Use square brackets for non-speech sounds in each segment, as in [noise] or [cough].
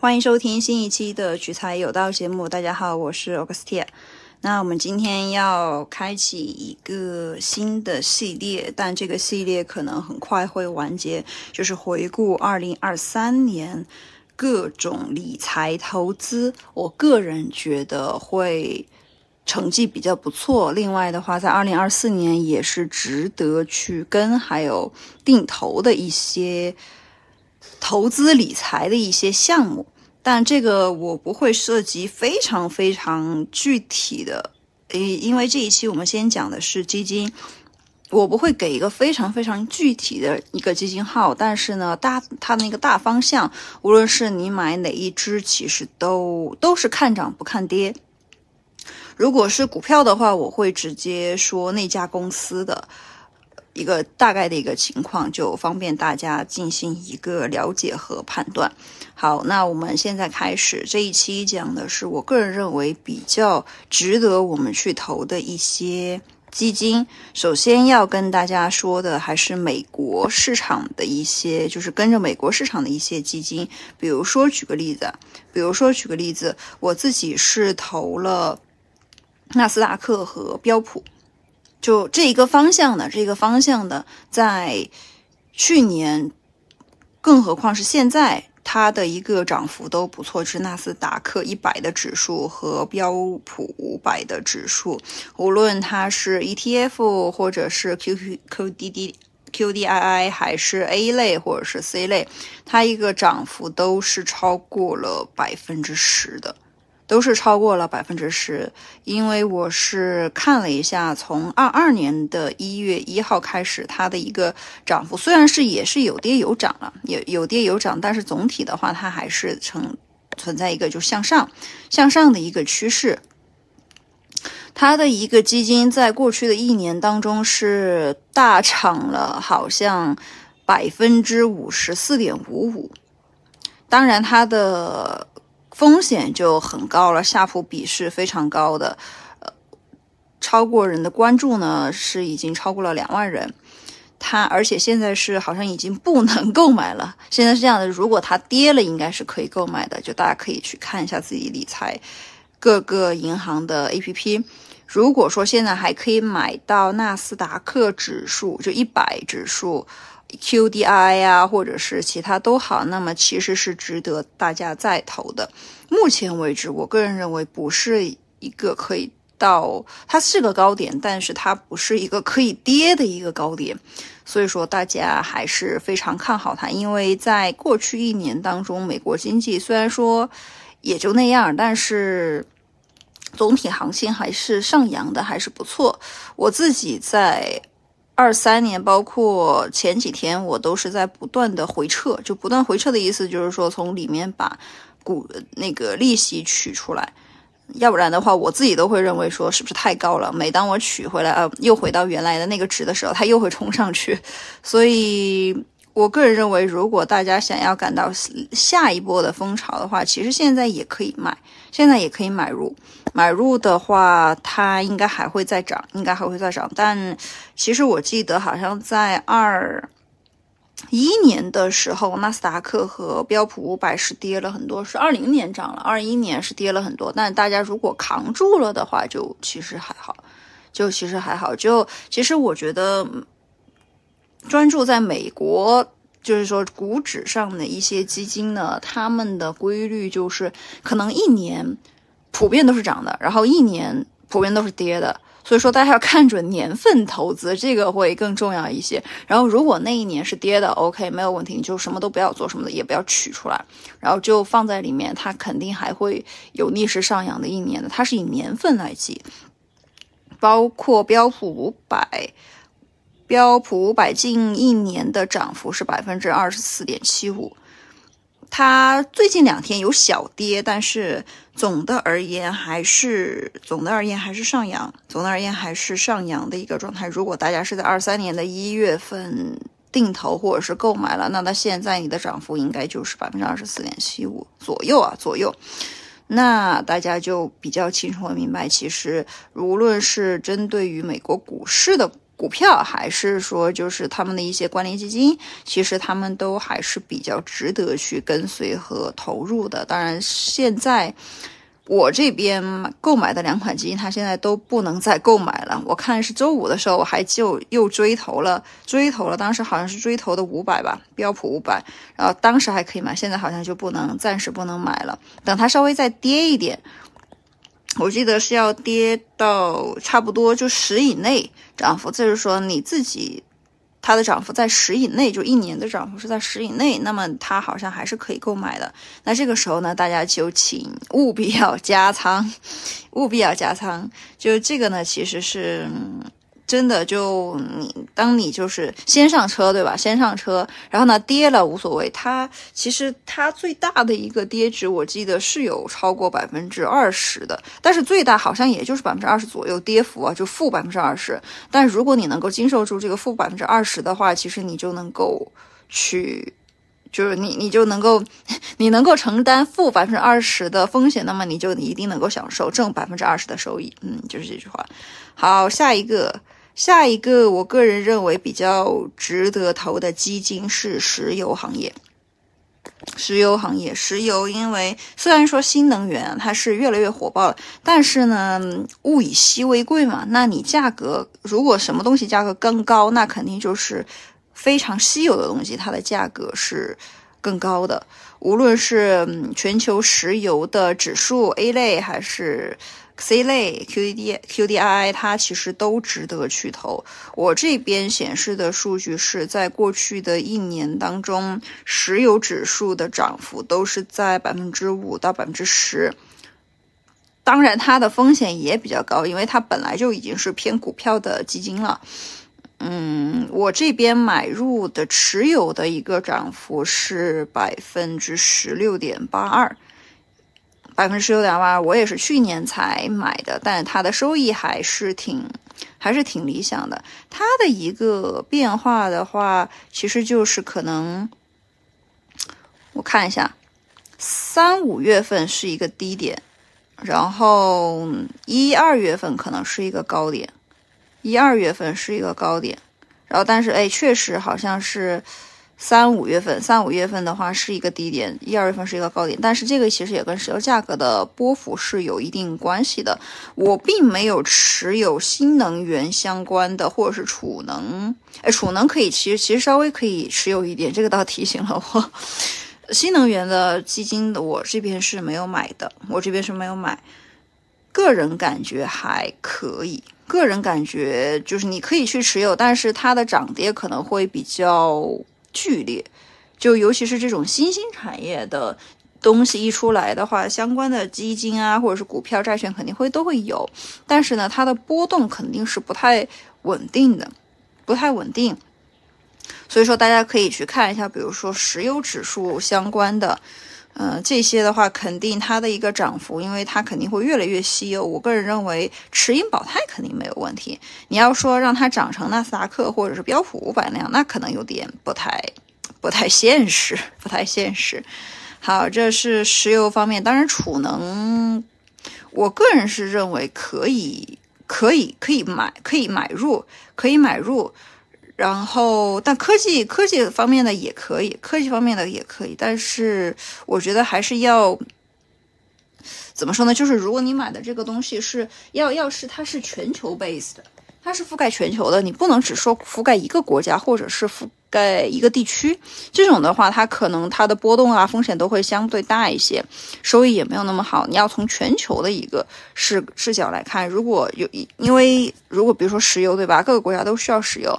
欢迎收听新一期的取材有道节目。大家好，我是 Augustia。那我们今天要开启一个新的系列，但这个系列可能很快会完结，就是回顾二零二三年各种理财投资。我个人觉得会成绩比较不错。另外的话，在二零二四年也是值得去跟还有定投的一些。投资理财的一些项目，但这个我不会涉及非常非常具体的，诶，因为这一期我们先讲的是基金，我不会给一个非常非常具体的一个基金号，但是呢，大它那个大方向，无论是你买哪一只，其实都都是看涨不看跌。如果是股票的话，我会直接说那家公司的。一个大概的一个情况，就方便大家进行一个了解和判断。好，那我们现在开始这一期讲的是我个人认为比较值得我们去投的一些基金。首先要跟大家说的还是美国市场的一些，就是跟着美国市场的一些基金。比如说举个例子，比如说举个例子，我自己是投了纳斯达克和标普。就这一个方向的，这个方向的，在去年，更何况是现在，它的一个涨幅都不错，是纳斯达克一百的指数和标普五百的指数，无论它是 ETF 或者是 QQ QDD QDII 还是 A 类或者是 C 类，它一个涨幅都是超过了百分之十的。都是超过了百分之十，因为我是看了一下，从二二年的一月一号开始，它的一个涨幅虽然是也是有跌有涨了，有有跌有涨，但是总体的话，它还是呈存在一个就向上向上的一个趋势。它的一个基金在过去的一年当中是大涨了，好像百分之五十四点五五。当然，它的。风险就很高了，夏普比是非常高的，呃，超过人的关注呢是已经超过了两万人，它而且现在是好像已经不能购买了。[laughs] 现在是这样的，如果它跌了，应该是可以购买的，就大家可以去看一下自己理财各个银行的 A P P。如果说现在还可以买到纳斯达克指数，就一百指数。QDI 呀，或者是其他都好，那么其实是值得大家再投的。目前为止，我个人认为不是一个可以到，它是个高点，但是它不是一个可以跌的一个高点。所以说，大家还是非常看好它，因为在过去一年当中，美国经济虽然说也就那样，但是总体行情还是上扬的，还是不错。我自己在。二三年，包括前几天，我都是在不断的回撤，就不断回撤的意思就是说，从里面把股那个利息取出来，要不然的话，我自己都会认为说是不是太高了。每当我取回来，啊，又回到原来的那个值的时候，它又会冲上去。所以我个人认为，如果大家想要赶到下一波的风潮的话，其实现在也可以买，现在也可以买入。买入的话，它应该还会再涨，应该还会再涨。但其实我记得好像在二一年的时候，纳斯达克和标普五百是跌了很多，是二零年涨了，二一年是跌了很多。但大家如果扛住了的话，就其实还好，就其实还好。就其实我觉得，专注在美国，就是说股指上的一些基金呢，他们的规律就是可能一年。普遍都是涨的，然后一年普遍都是跌的，所以说大家要看准年份投资，这个会更重要一些。然后如果那一年是跌的，OK，没有问题，你就什么都不要做，什么的也不要取出来，然后就放在里面，它肯定还会有逆势上扬的一年的，它是以年份来计。包括标普五百，标普五百近一年的涨幅是百分之二十四点七五。它最近两天有小跌，但是总的而言还是总的而言还是上扬，总的而言还是上扬的一个状态。如果大家是在二三年的一月份定投或者是购买了，那它现在你的涨幅应该就是百分之二十四点七五左右啊左右。那大家就比较清楚的明白，其实无论是针对于美国股市的股票还是说就是他们的一些关联基金，其实他们都还是比较值得去跟随和投入的。当然，现在我这边购买的两款基金，它现在都不能再购买了。我看是周五的时候，我还就又追投了，追投了，当时好像是追投的五百吧，标普五百，然后当时还可以买，现在好像就不能，暂时不能买了。等它稍微再跌一点。我记得是要跌到差不多就十以内涨幅，就是说你自己它的涨幅在十以内，就一年的涨幅是在十以内，那么它好像还是可以购买的。那这个时候呢，大家就请务必要加仓，务必要加仓。就这个呢，其实是。真的就你，当你就是先上车，对吧？先上车，然后呢跌了无所谓。它其实它最大的一个跌值，我记得是有超过百分之二十的，但是最大好像也就是百分之二十左右跌幅啊，就负百分之二十。但如果你能够经受住这个负百分之二十的话，其实你就能够去，就是你你就能够，[laughs] 你能够承担负百分之二十的风险，那么你就一定能够享受正百分之二十的收益。嗯，就是这句话。好，下一个。下一个，我个人认为比较值得投的基金是石油行业。石油行业，石油，因为虽然说新能源它是越来越火爆了，但是呢，物以稀为贵嘛。那你价格如果什么东西价格更高，那肯定就是非常稀有的东西，它的价格是更高的。无论是全球石油的指数 A 类，还是。C 类 QDD QDII 它其实都值得去投。我这边显示的数据是在过去的一年当中，石油指数的涨幅都是在百分之五到百分之十。当然，它的风险也比较高，因为它本来就已经是偏股票的基金了。嗯，我这边买入的持有的一个涨幅是百分之十六点八二。百分之十六点八，我也是去年才买的，但它的收益还是挺，还是挺理想的。它的一个变化的话，其实就是可能，我看一下，三五月份是一个低点，然后一二月份可能是一个高点，一二月份是一个高点，然后但是哎，确实好像是。三五月份，三五月份的话是一个低点，一二月份是一个高点，但是这个其实也跟石油价格的波幅是有一定关系的。我并没有持有新能源相关的，或者是储能，哎，储能可以，其实其实稍微可以持有一点，这个倒提醒了我。[laughs] 新能源的基金的我这边是没有买的，我这边是没有买，个人感觉还可以，个人感觉就是你可以去持有，但是它的涨跌可能会比较。剧烈，就尤其是这种新兴产业的东西一出来的话，相关的基金啊，或者是股票、债券肯定会都会有，但是呢，它的波动肯定是不太稳定的，不太稳定。所以说，大家可以去看一下，比如说石油指数相关的，嗯，这些的话，肯定它的一个涨幅，因为它肯定会越来越稀有。我个人认为，持盈保泰肯定没有问题。你要说让它涨成纳斯达克或者是标普五百那样，那可能有点不太不太现实，不太现实。好，这是石油方面，当然储能，我个人是认为可以，可以，可以买，可以买入，可以买入。然后，但科技科技方面的也可以，科技方面的也可以，但是我觉得还是要怎么说呢？就是如果你买的这个东西是要要是它是全球 base 的，它是覆盖全球的，你不能只说覆盖一个国家或者是覆盖一个地区，这种的话，它可能它的波动啊风险都会相对大一些，收益也没有那么好。你要从全球的一个视视角来看，如果有因为如果比如说石油对吧，各个国家都需要石油。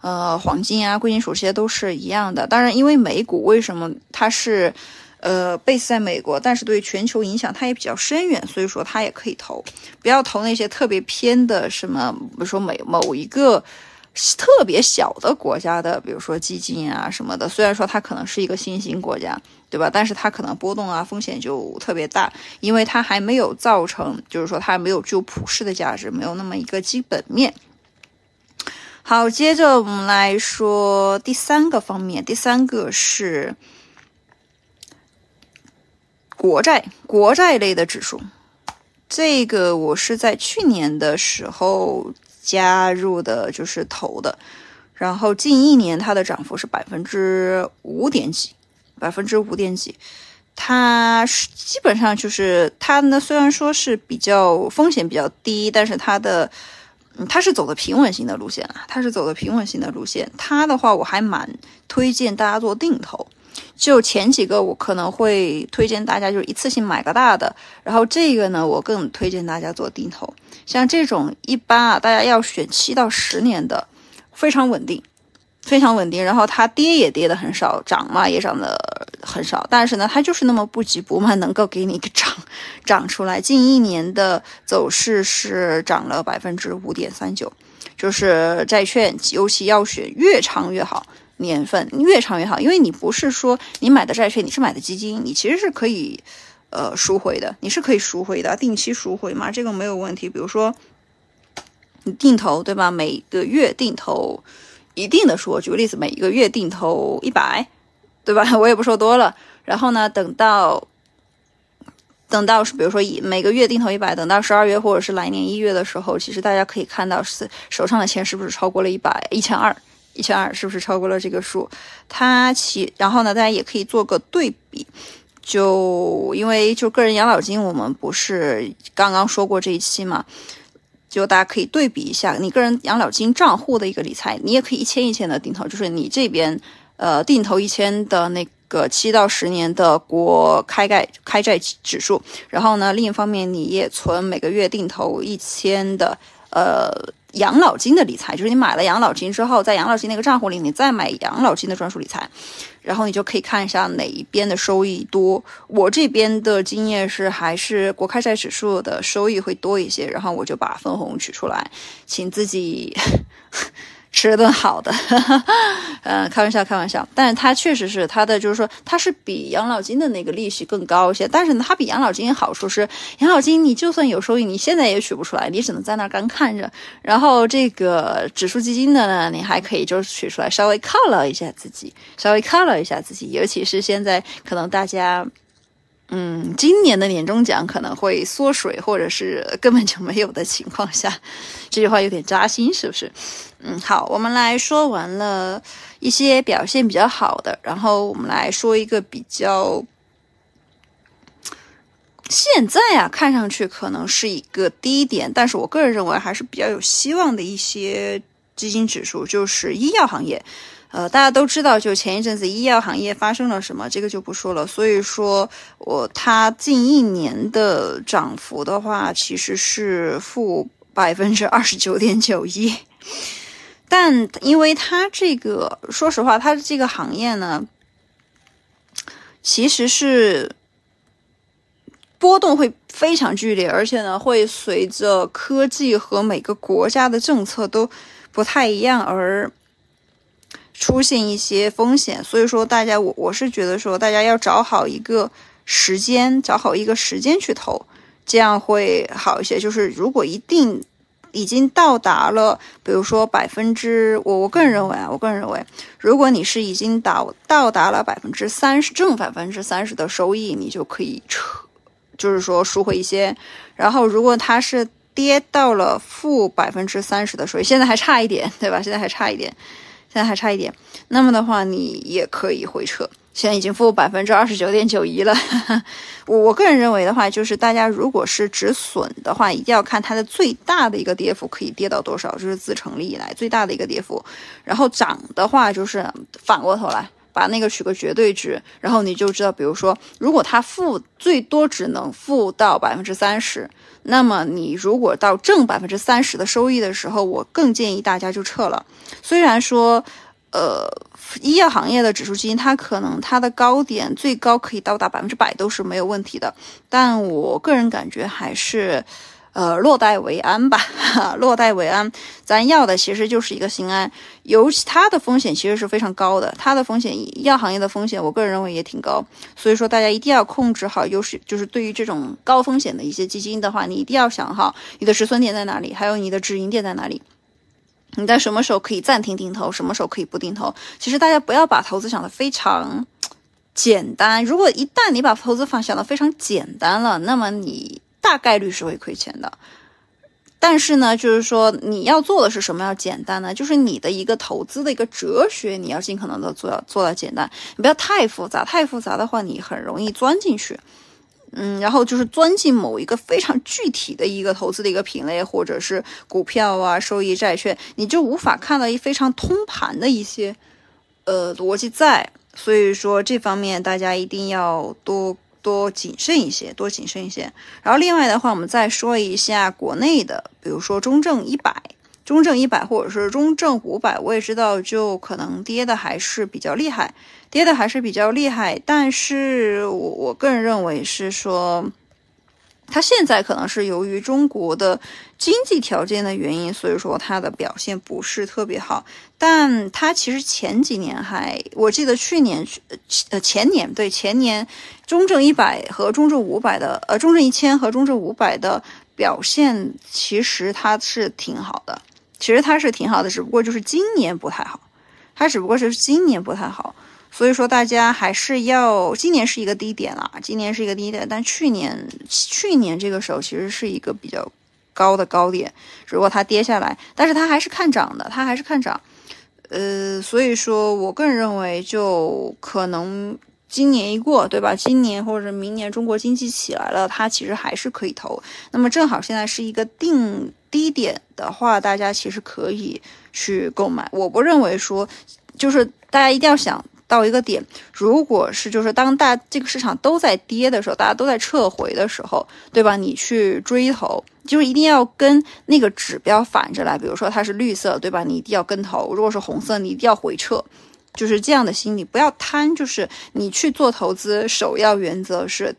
呃，黄金啊，贵金属这些都是一样的。当然，因为美股为什么它是呃 base 在美国，但是对全球影响它也比较深远，所以说它也可以投。不要投那些特别偏的什么，比如说美某一个特别小的国家的，比如说基金啊什么的。虽然说它可能是一个新兴国家，对吧？但是它可能波动啊风险就特别大，因为它还没有造成，就是说它没有具有普世的价值，没有那么一个基本面。好，接着我们来说第三个方面。第三个是国债，国债类的指数。这个我是在去年的时候加入的就是投的，然后近一年它的涨幅是百分之五点几，百分之五点几。它是基本上就是它呢，虽然说是比较风险比较低，但是它的，他是走的平稳型的路线啊，它是走的平稳型的路线。他的话，我还蛮推荐大家做定投。就前几个，我可能会推荐大家就是一次性买个大的，然后这个呢，我更推荐大家做定投。像这种一般啊，大家要选七到十年的，非常稳定。非常稳定，然后它跌也跌的很少，涨嘛也涨的很少，但是呢，它就是那么不急不慢，能够给你一 [laughs] 个涨涨出来。近一年的走势是涨了百分之五点三九，就是债券，尤其要选越长越好，年份越长越好，因为你不是说你买的债券，你是买的基金，你其实是可以呃赎回的，你是可以赎回的，定期赎回嘛，这个没有问题。比如说你定投对吧？每个月定投。一定的说，举个例子，每一个月定投一百，对吧？[laughs] 我也不说多了。然后呢，等到等到是比如说以每个月定投一百，等到十二月或者是来年一月的时候，其实大家可以看到是手上的钱是不是超过了一百一千二一千二，是不是超过了这个数？它其然后呢，大家也可以做个对比，就因为就个人养老金，我们不是刚刚说过这一期嘛。就大家可以对比一下，你个人养老金账户的一个理财，你也可以一千一千的定投，就是你这边呃定投一千的那个七到十年的国开债开债指数，然后呢另一方面你也存每个月定投一千的呃。养老金的理财，就是你买了养老金之后，在养老金那个账户里，你再买养老金的专属理财，然后你就可以看一下哪一边的收益多。我这边的经验是，还是国开债指数的收益会多一些，然后我就把分红取出来，请自己。吃顿好的，嗯，[laughs] 开玩笑，开玩笑。但是它确实是它的，就是说它是比养老金的那个利息更高一些。但是呢，它比养老金好处是，养老金你就算有收益，你现在也取不出来，你只能在那儿干看着。然后这个指数基金的呢，你还可以就是取出来稍微犒劳一下自己，稍微犒劳一下自己。尤其是现在可能大家。嗯，今年的年终奖可能会缩水，或者是根本就没有的情况下，这句话有点扎心，是不是？嗯，好，我们来说完了一些表现比较好的，然后我们来说一个比较现在啊，看上去可能是一个低点，但是我个人认为还是比较有希望的一些基金指数，就是医药行业。呃，大家都知道，就前一阵子医药行业发生了什么，这个就不说了。所以说，我它近一年的涨幅的话，其实是负百分之二十九点九一。但因为它这个，说实话，它这个行业呢，其实是波动会非常剧烈，而且呢，会随着科技和每个国家的政策都不太一样而。出现一些风险，所以说大家我我是觉得说大家要找好一个时间，找好一个时间去投，这样会好一些。就是如果一定已经到达了，比如说百分之我我个人认为啊，我个人认为，如果你是已经到到达了百分之三十正百分之三十的收益，你就可以撤，就是说赎回一些。然后如果它是跌到了负百分之三十的收益，现在还差一点，对吧？现在还差一点。现在还差一点，那么的话，你也可以回撤。现在已经负百分之二十九点九一了。[laughs] 我我个人认为的话，就是大家如果是止损的话，一定要看它的最大的一个跌幅可以跌到多少，就是自成立以来最大的一个跌幅。然后涨的话，就是反过头来把那个取个绝对值，然后你就知道，比如说，如果它负最多只能负到百分之三十。那么你如果到正百分之三十的收益的时候，我更建议大家就撤了。虽然说，呃，医药行业的指数基金它可能它的高点最高可以到达百分之百都是没有问题的，但我个人感觉还是。呃，落袋为安吧，哈 [laughs] 落袋为安。咱要的其实就是一个心安。尤其它的风险其实是非常高的，它的风险，医药行业的风险，我个人认为也挺高。所以说，大家一定要控制好，优势就是对于这种高风险的一些基金的话，你一定要想好你的止损点在哪里，还有你的止盈点在哪里。你在什么时候可以暂停定投，什么时候可以不定投？其实大家不要把投资想的非常简单。如果一旦你把投资方想的非常简单了，那么你。大概率是会亏钱的，但是呢，就是说你要做的是什么要简单呢？就是你的一个投资的一个哲学，你要尽可能的做到做到简单，你不要太复杂，太复杂的话你很容易钻进去。嗯，然后就是钻进某一个非常具体的一个投资的一个品类，或者是股票啊、收益债券，你就无法看到一非常通盘的一些呃逻辑在。所以说这方面大家一定要多多谨慎一些，多谨慎一些。然后另外的话，我们再说一下国内的，比如说中证一百、中证一百或者是中证五百，我也知道就可能跌的还是比较厉害。跌的还是比较厉害，但是我我个人认为是说，它现在可能是由于中国的经济条件的原因，所以说它的表现不是特别好。但它其实前几年还，我记得去年呃前年对前年，中证一百和中证五百的呃中证一千和中证五百的表现其实它是挺好的，其实它是挺好的，只不过就是今年不太好，它只不过是今年不太好。所以说，大家还是要，今年是一个低点啦，今年是一个低点，但去年去年这个时候其实是一个比较高的高点，如果它跌下来，但是它还是看涨的，它还是看涨，呃，所以说我个人认为，就可能今年一过，对吧？今年或者明年中国经济起来了，它其实还是可以投。那么正好现在是一个定低点的话，大家其实可以去购买。我不认为说，就是大家一定要想。到一个点，如果是就是当大这个市场都在跌的时候，大家都在撤回的时候，对吧？你去追投，就是一定要跟那个指标反着来。比如说它是绿色，对吧？你一定要跟投；如果是红色，你一定要回撤。就是这样的心理，不要贪。就是你去做投资，首要原则是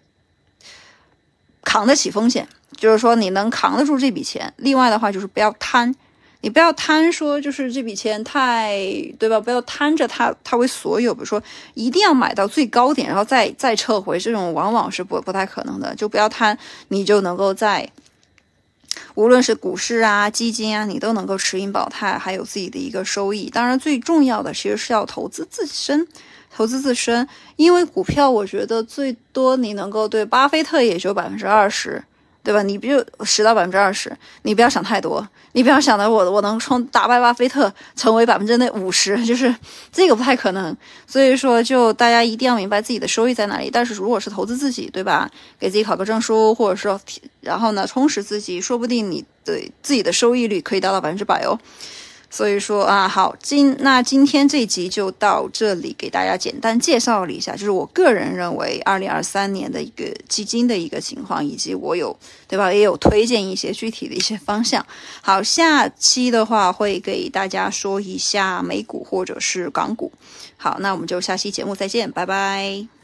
扛得起风险，就是说你能扛得住这笔钱。另外的话，就是不要贪。你不要贪，说就是这笔钱太对吧？不要贪着它，它为所有。比如说，一定要买到最高点，然后再再撤回，这种往往是不不太可能的。就不要贪，你就能够在无论是股市啊、基金啊，你都能够持盈保泰，还有自己的一个收益。当然，最重要的其实是要投资自身，投资自身。因为股票，我觉得最多你能够对巴菲特也就百分之二十。对吧？你比如十到百分之二十？你不要想太多，你不要想的我我能冲打败巴菲特成为百分之那五十，[laughs] 就是这个不太可能。所以说，就大家一定要明白自己的收益在哪里。但是如果是投资自己，对吧？给自己考个证书，或者说然后呢充实自己，说不定你对自己的收益率可以达到百分之百哦。所以说啊，好，今那今天这集就到这里，给大家简单介绍了一下，就是我个人认为二零二三年的一个基金的一个情况，以及我有对吧，也有推荐一些具体的一些方向。好，下期的话会给大家说一下美股或者是港股。好，那我们就下期节目再见，拜拜。